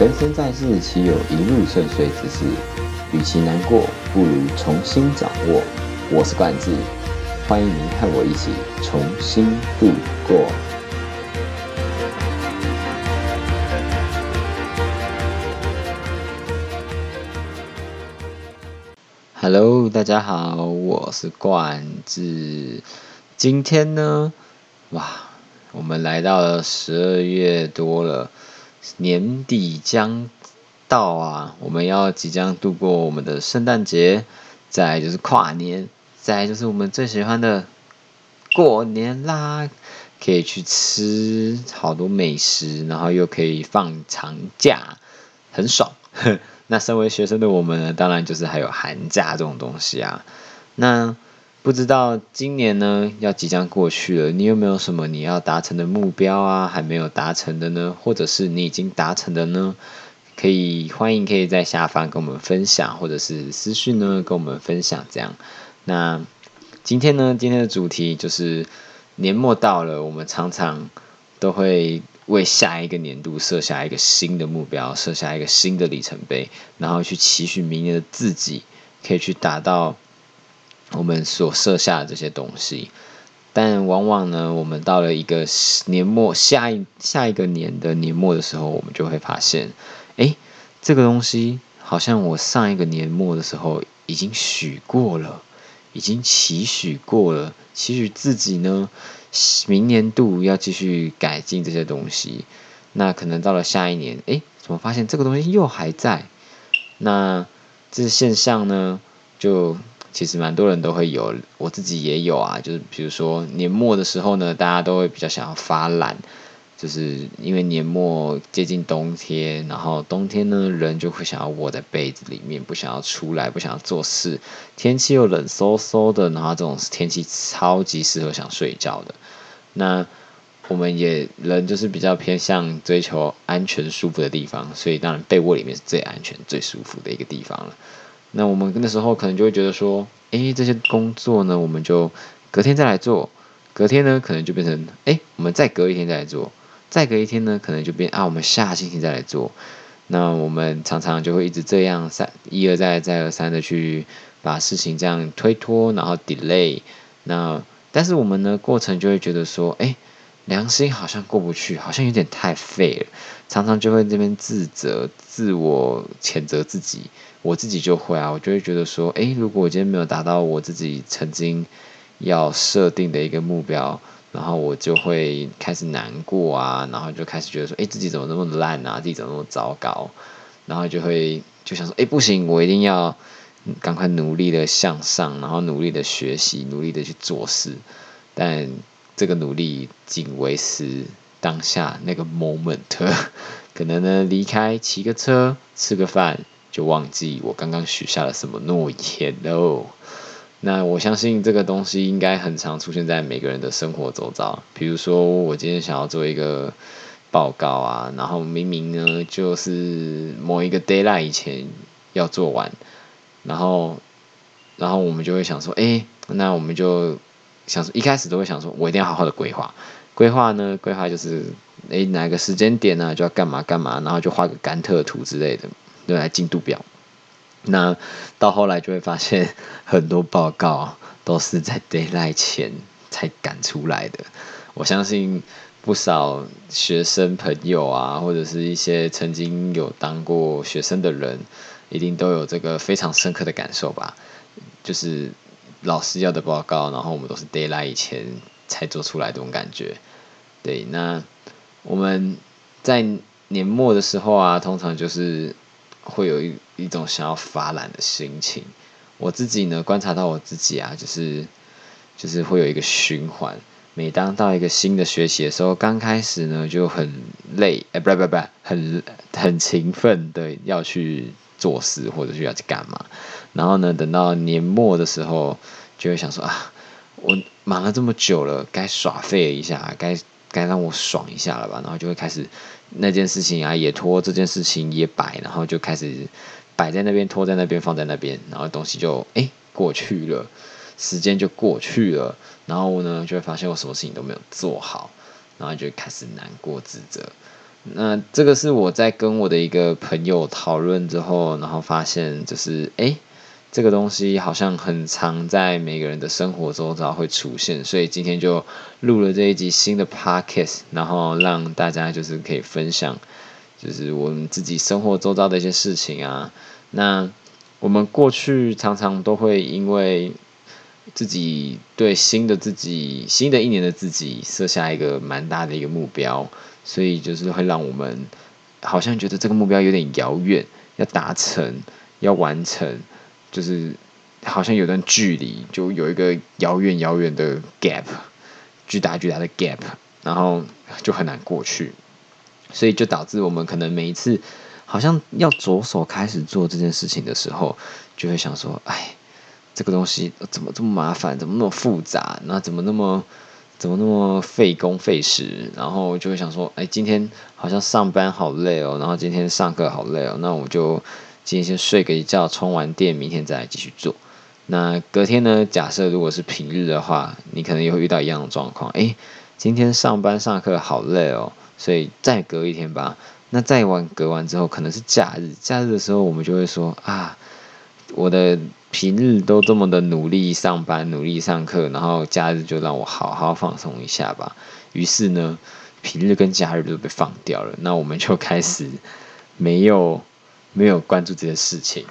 人生在世，岂有一路顺遂之事？与其难过，不如重新掌握。我是冠志，欢迎您和我一起重新度过。Hello，大家好，我是冠志。今天呢，哇，我们来到了十二月多了。年底将到啊，我们要即将度过我们的圣诞节，再就是跨年，再就是我们最喜欢的过年啦，可以去吃好多美食，然后又可以放长假，很爽。那身为学生的我们呢，当然就是还有寒假这种东西啊。那不知道今年呢要即将过去了，你有没有什么你要达成的目标啊？还没有达成的呢？或者是你已经达成的呢？可以欢迎可以在下方跟我们分享，或者是私讯呢跟我们分享这样。那今天呢，今天的主题就是年末到了，我们常常都会为下一个年度设下一个新的目标，设下一个新的里程碑，然后去期许明年的自己可以去达到。我们所设下的这些东西，但往往呢，我们到了一个年末，下一下一个年的年末的时候，我们就会发现，哎，这个东西好像我上一个年末的时候已经许过了，已经期许过了，期许自己呢，明年度要继续改进这些东西。那可能到了下一年，哎，怎么发现这个东西又还在？那这现象呢，就。其实蛮多人都会有，我自己也有啊。就是比如说年末的时候呢，大家都会比较想要发懒，就是因为年末接近冬天，然后冬天呢，人就会想要窝在被子里面，不想要出来，不想要做事。天气又冷飕飕的，然后这种天气超级适合想睡觉的。那我们也人就是比较偏向追求安全舒服的地方，所以当然被窝里面是最安全、最舒服的一个地方了。那我们那时候可能就会觉得说，哎，这些工作呢，我们就隔天再来做。隔天呢，可能就变成，哎，我们再隔一天再来做。再隔一天呢，可能就变啊，我们下星期再来做。那我们常常就会一直这样三一而再再而三的去把事情这样推脱，然后 delay。那但是我们呢，过程就会觉得说，哎，良心好像过不去，好像有点太废了。常常就会这边自责、自我谴责自己。我自己就会啊，我就会觉得说，哎，如果我今天没有达到我自己曾经要设定的一个目标，然后我就会开始难过啊，然后就开始觉得说，哎，自己怎么那么烂啊，自己怎么那么糟糕，然后就会就想说，哎，不行，我一定要赶快努力的向上，然后努力的学习，努力的去做事，但这个努力仅维持当下那个 moment，可能呢离开骑个车，吃个饭。就忘记我刚刚许下了什么诺言喽。那我相信这个东西应该很常出现在每个人的生活周遭。比如说，我今天想要做一个报告啊，然后明明呢就是某一个 d a y l i g h t 以前要做完，然后，然后我们就会想说，哎，那我们就想说，一开始都会想说，我一定要好好的规划。规划呢，规划就是，哎，哪个时间点呢就要干嘛干嘛，然后就画个甘特图之类的。对，来进度表。那到后来就会发现，很多报告都是在 d a y l i g h t 前才赶出来的。我相信不少学生朋友啊，或者是一些曾经有当过学生的人，一定都有这个非常深刻的感受吧。就是老师要的报告，然后我们都是 d a y l i g h t 以前才做出来这种感觉。对，那我们在年末的时候啊，通常就是。会有一一种想要发懒的心情。我自己呢，观察到我自己啊，就是就是会有一个循环。每当到一个新的学习的时候，刚开始呢就很累，哎，不不不，很很勤奋的要去做事或者是要去干嘛。然后呢，等到年末的时候，就会想说啊，我忙了这么久了，该耍废一下，该该让我爽一下了吧。然后就会开始。那件事情啊，也拖；这件事情也摆，然后就开始摆在那边，拖在那边，放在那边，然后东西就哎过去了，时间就过去了，然后呢就会发现我什么事情都没有做好，然后就开始难过自责。那这个是我在跟我的一个朋友讨论之后，然后发现就是哎。这个东西好像很常在每个人的生活中都会出现，所以今天就录了这一集新的 podcast，然后让大家就是可以分享，就是我们自己生活周遭的一些事情啊。那我们过去常常都会因为自己对新的自己、新的一年的自己设下一个蛮大的一个目标，所以就是会让我们好像觉得这个目标有点遥远，要达成，要完成。就是好像有段距离，就有一个遥远遥远的 gap，巨大巨大的 gap，然后就很难过去，所以就导致我们可能每一次好像要着手开始做这件事情的时候，就会想说，哎，这个东西怎么这么麻烦，怎么那么复杂，那怎么那么怎么那么费工费时，然后就会想说，哎，今天好像上班好累哦，然后今天上课好累哦，那我就。今天先睡个一觉，充完电，明天再来继续做。那隔天呢？假设如果是平日的话，你可能也会遇到一样的状况。诶，今天上班上课好累哦，所以再隔一天吧。那再完隔完之后，可能是假日。假日的时候，我们就会说啊，我的平日都这么的努力上班、努力上课，然后假日就让我好好放松一下吧。于是呢，平日跟假日都被放掉了。那我们就开始没有。没有关注这些事情，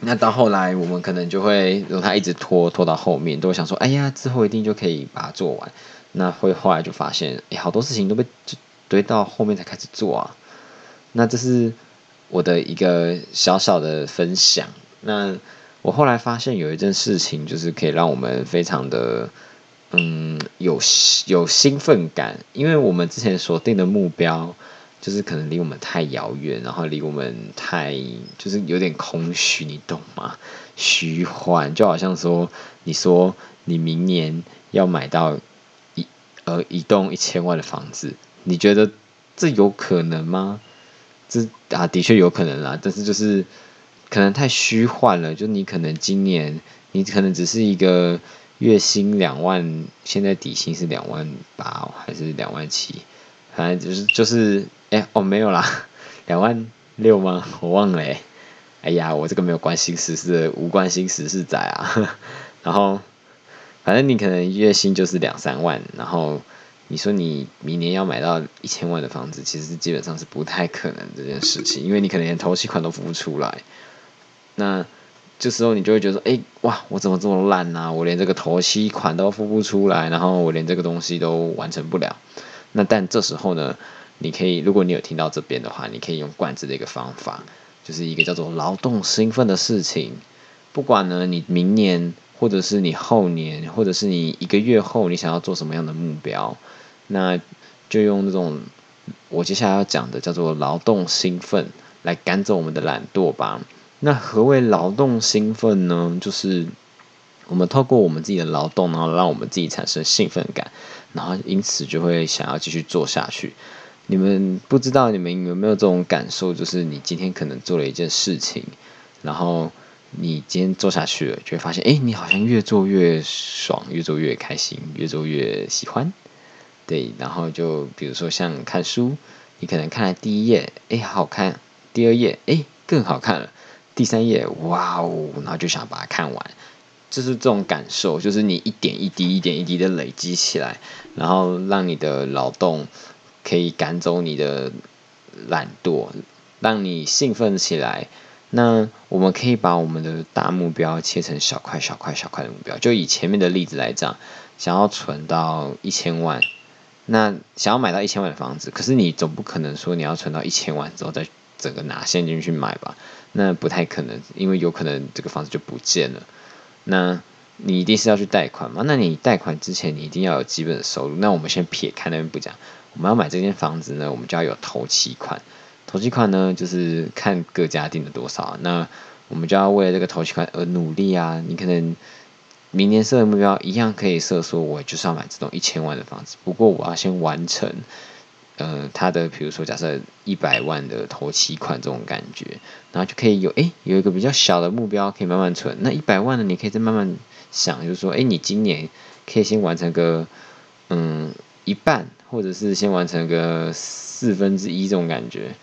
那到后来我们可能就会，如他一直拖拖到后面，都会想说，哎呀，之后一定就可以把它做完。那会后来就发现，哎，好多事情都被堆到后面才开始做啊。那这是我的一个小小的分享。那我后来发现有一件事情，就是可以让我们非常的，嗯，有有兴奋感，因为我们之前所定的目标。就是可能离我们太遥远，然后离我们太就是有点空虚，你懂吗？虚幻，就好像说，你说你明年要买到一呃一栋一千万的房子，你觉得这有可能吗？这啊的确有可能啦，但是就是可能太虚幻了。就你可能今年你可能只是一个月薪两万，现在底薪是两万八还是两万七？反正就是就是。哎哦没有啦，两万六吗？我忘了哎。哎呀，我这个没有关心时事，无关心时事仔啊。然后，反正你可能月薪就是两三万，然后你说你明年要买到一千万的房子，其实基本上是不太可能这件事情，因为你可能连头期款都付不出来。那这时候你就会觉得，哎哇，我怎么这么烂呢？我连这个头期款都付不出来，然后我连这个东西都完成不了。那但这时候呢？你可以，如果你有听到这边的话，你可以用罐子的一个方法，就是一个叫做劳动兴奋的事情。不管呢，你明年或者是你后年，或者是你一个月后，你想要做什么样的目标，那就用这种我接下来要讲的叫做劳动兴奋来赶走我们的懒惰吧。那何谓劳动兴奋呢？就是我们透过我们自己的劳动，然后让我们自己产生兴奋感，然后因此就会想要继续做下去。你们不知道你们有没有这种感受，就是你今天可能做了一件事情，然后你今天做下去了，就会发现，哎，你好像越做越爽，越做越开心，越做越喜欢。对，然后就比如说像看书，你可能看了第一页，哎，好看；第二页，哎，更好看了；第三页，哇哦，然后就想把它看完。就是这种感受，就是你一点一滴、一点一滴的累积起来，然后让你的劳动。可以赶走你的懒惰，让你兴奋起来。那我们可以把我们的大目标切成小块、小块、小块的目标。就以前面的例子来讲，想要存到一千万，那想要买到一千万的房子，可是你总不可能说你要存到一千万之后再整个拿现金去买吧？那不太可能，因为有可能这个房子就不见了。那你一定是要去贷款嘛？那你贷款之前，你一定要有基本的收入。那我们先撇开那边不讲。我们要买这间房子呢，我们就要有头期款。头期款呢，就是看各家定的多少。那我们就要为了这个头期款而努力啊！你可能明年设的目标一样可以设说，我就是要买这种一千万的房子。不过我要先完成，呃，他的比如说假设一百万的头期款这种感觉，然后就可以有诶有一个比较小的目标可以慢慢存。那一百万呢，你可以再慢慢想，就是说，诶，你今年可以先完成个嗯一半。或者是先完成个四分之一这种感觉，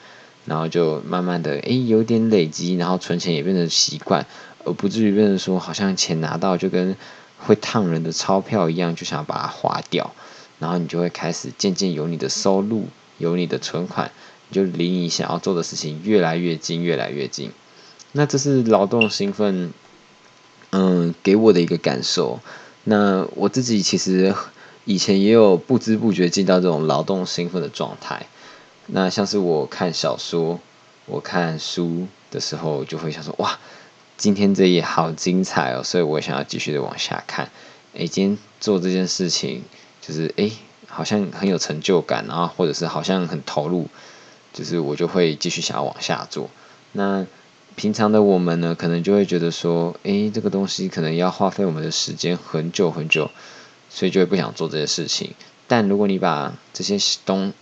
然后就慢慢的诶有点累积，然后存钱也变成习惯，而不至于变成说好像钱拿到就跟会烫人的钞票一样，就想把它花掉，然后你就会开始渐渐有你的收入，有你的存款，你就离你想要做的事情越来越近，越来越近。那这是劳动兴奋，嗯，给我的一个感受。那我自己其实以前也有不知不觉进到这种劳动兴奋的状态。那像是我看小说、我看书的时候，就会想说：哇，今天这页好精彩哦！所以我想要继续的往下看。哎，今天做这件事情，就是哎，好像很有成就感，然后或者是好像很投入，就是我就会继续想要往下做。那平常的我们呢，可能就会觉得说，诶，这个东西可能要花费我们的时间很久很久，所以就会不想做这些事情。但如果你把这些东，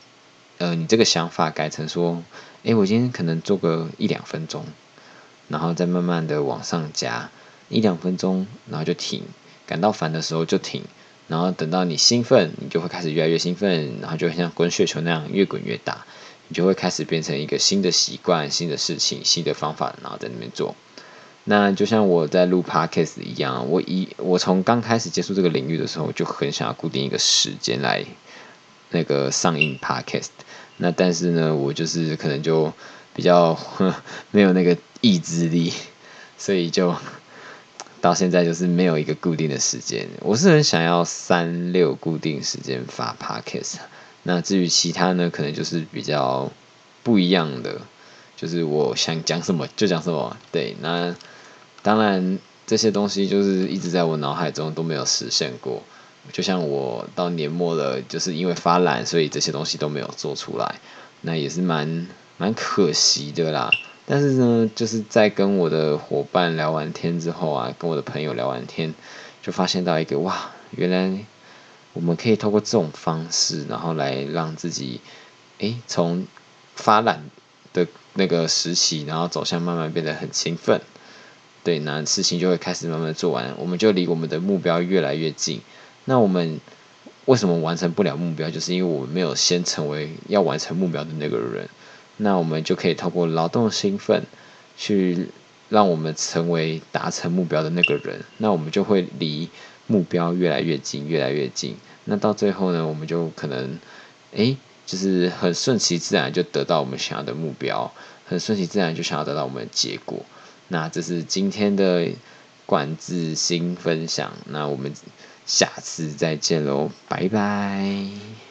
呃，你这个想法改成说，诶，我今天可能做个一两分钟，然后再慢慢的往上加一两分钟，然后就停，感到烦的时候就停，然后等到你兴奋，你就会开始越来越兴奋，然后就像滚雪球那样越滚越大。你就会开始变成一个新的习惯、新的事情、新的方法，然后在那边做。那就像我在录 podcast 一样，我一我从刚开始接触这个领域的时候，就很想要固定一个时间来那个上映 podcast。那但是呢，我就是可能就比较 没有那个意志力，所以就到现在就是没有一个固定的时间。我是很想要三六固定时间发 podcast。那至于其他呢，可能就是比较不一样的，就是我想讲什么就讲什么。对，那当然这些东西就是一直在我脑海中都没有实现过。就像我到年末了，就是因为发懒，所以这些东西都没有做出来，那也是蛮蛮可惜的啦。但是呢，就是在跟我的伙伴聊完天之后啊，跟我的朋友聊完天，就发现到一个哇，原来。我们可以透过这种方式，然后来让自己，诶，从发懒的那个时期，然后走向慢慢变得很勤奋，对，那事情就会开始慢慢做完，我们就离我们的目标越来越近。那我们为什么完成不了目标？就是因为我们没有先成为要完成目标的那个人。那我们就可以透过劳动兴奋，去让我们成为达成目标的那个人。那我们就会离。目标越来越近，越来越近。那到最后呢，我们就可能，哎，就是很顺其自然就得到我们想要的目标，很顺其自然就想要得到我们的结果。那这是今天的管制新分享。那我们下次再见喽，拜拜。